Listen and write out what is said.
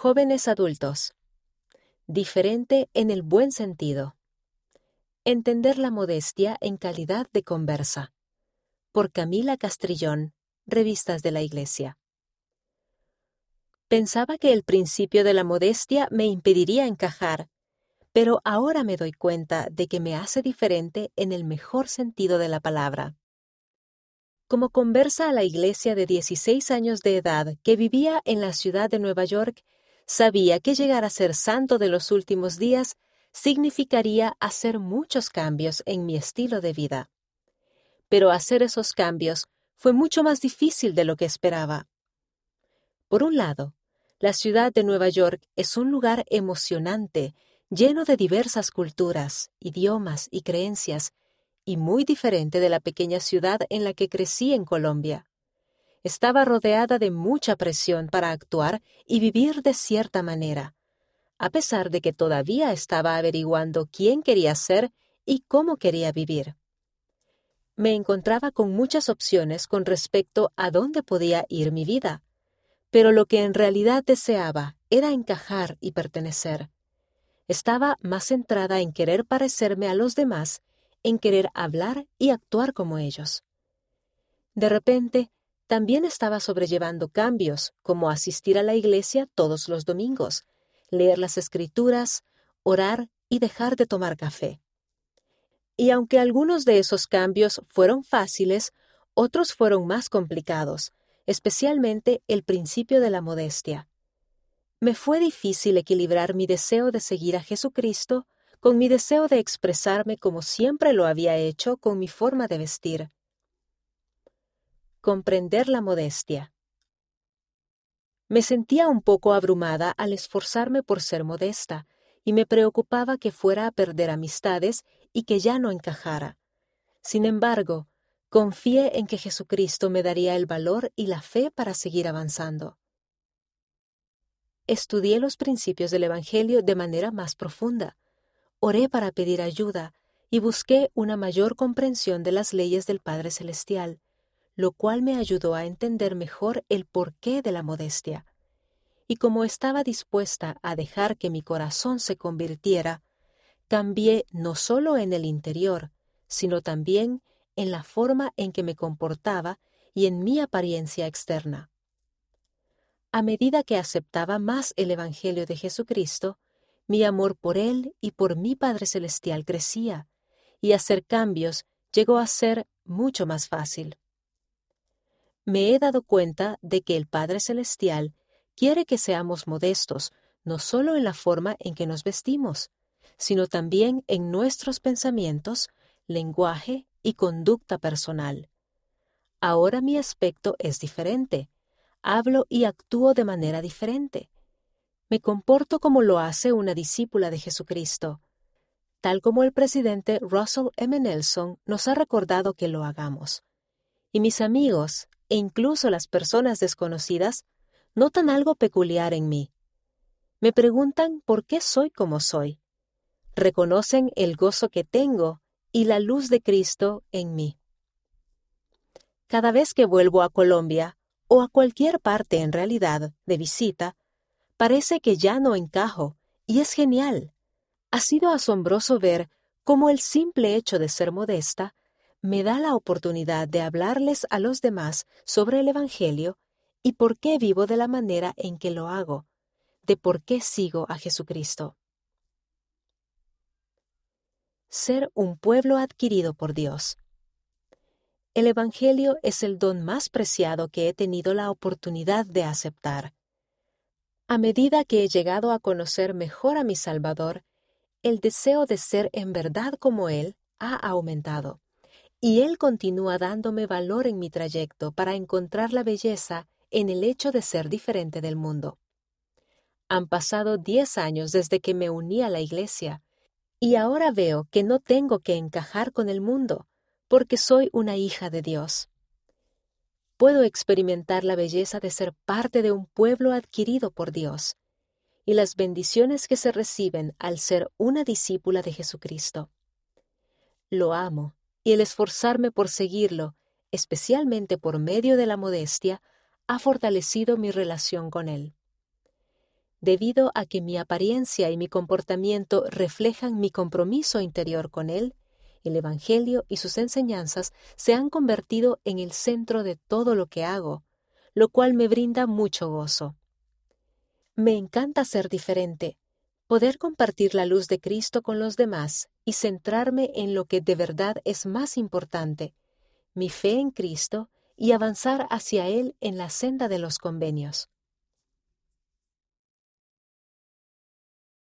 Jóvenes adultos. Diferente en el buen sentido. Entender la modestia en calidad de conversa. Por Camila Castrillón, Revistas de la Iglesia. Pensaba que el principio de la modestia me impediría encajar, pero ahora me doy cuenta de que me hace diferente en el mejor sentido de la palabra. Como conversa a la iglesia de 16 años de edad que vivía en la ciudad de Nueva York, sabía que llegar a ser santo de los últimos días significaría hacer muchos cambios en mi estilo de vida. Pero hacer esos cambios fue mucho más difícil de lo que esperaba. Por un lado, la ciudad de Nueva York es un lugar emocionante, lleno de diversas culturas, idiomas y creencias, y muy diferente de la pequeña ciudad en la que crecí en Colombia. Estaba rodeada de mucha presión para actuar y vivir de cierta manera, a pesar de que todavía estaba averiguando quién quería ser y cómo quería vivir. Me encontraba con muchas opciones con respecto a dónde podía ir mi vida, pero lo que en realidad deseaba era encajar y pertenecer. Estaba más centrada en querer parecerme a los demás en querer hablar y actuar como ellos. De repente, también estaba sobrellevando cambios, como asistir a la iglesia todos los domingos, leer las escrituras, orar y dejar de tomar café. Y aunque algunos de esos cambios fueron fáciles, otros fueron más complicados, especialmente el principio de la modestia. Me fue difícil equilibrar mi deseo de seguir a Jesucristo con mi deseo de expresarme como siempre lo había hecho con mi forma de vestir. Comprender la modestia. Me sentía un poco abrumada al esforzarme por ser modesta, y me preocupaba que fuera a perder amistades y que ya no encajara. Sin embargo, confié en que Jesucristo me daría el valor y la fe para seguir avanzando. Estudié los principios del Evangelio de manera más profunda, oré para pedir ayuda y busqué una mayor comprensión de las leyes del Padre Celestial, lo cual me ayudó a entender mejor el porqué de la modestia. Y como estaba dispuesta a dejar que mi corazón se convirtiera, cambié no solo en el interior, sino también en la forma en que me comportaba y en mi apariencia externa. A medida que aceptaba más el Evangelio de Jesucristo, mi amor por Él y por mi Padre Celestial crecía, y hacer cambios llegó a ser mucho más fácil. Me he dado cuenta de que el Padre Celestial quiere que seamos modestos, no solo en la forma en que nos vestimos, sino también en nuestros pensamientos, lenguaje y conducta personal. Ahora mi aspecto es diferente. Hablo y actúo de manera diferente me comporto como lo hace una discípula de Jesucristo, tal como el presidente Russell M. Nelson nos ha recordado que lo hagamos. Y mis amigos, e incluso las personas desconocidas, notan algo peculiar en mí. Me preguntan por qué soy como soy. Reconocen el gozo que tengo y la luz de Cristo en mí. Cada vez que vuelvo a Colombia, o a cualquier parte en realidad de visita, Parece que ya no encajo, y es genial. Ha sido asombroso ver cómo el simple hecho de ser modesta me da la oportunidad de hablarles a los demás sobre el Evangelio y por qué vivo de la manera en que lo hago, de por qué sigo a Jesucristo. Ser un pueblo adquirido por Dios. El Evangelio es el don más preciado que he tenido la oportunidad de aceptar. A medida que he llegado a conocer mejor a mi Salvador, el deseo de ser en verdad como Él ha aumentado, y Él continúa dándome valor en mi trayecto para encontrar la belleza en el hecho de ser diferente del mundo. Han pasado diez años desde que me uní a la Iglesia, y ahora veo que no tengo que encajar con el mundo, porque soy una hija de Dios puedo experimentar la belleza de ser parte de un pueblo adquirido por Dios y las bendiciones que se reciben al ser una discípula de Jesucristo. Lo amo y el esforzarme por seguirlo, especialmente por medio de la modestia, ha fortalecido mi relación con Él. debido a que mi apariencia y mi comportamiento reflejan mi compromiso interior con Él, el Evangelio y sus enseñanzas se han convertido en el centro de todo lo que hago, lo cual me brinda mucho gozo. Me encanta ser diferente, poder compartir la luz de Cristo con los demás y centrarme en lo que de verdad es más importante, mi fe en Cristo y avanzar hacia Él en la senda de los convenios.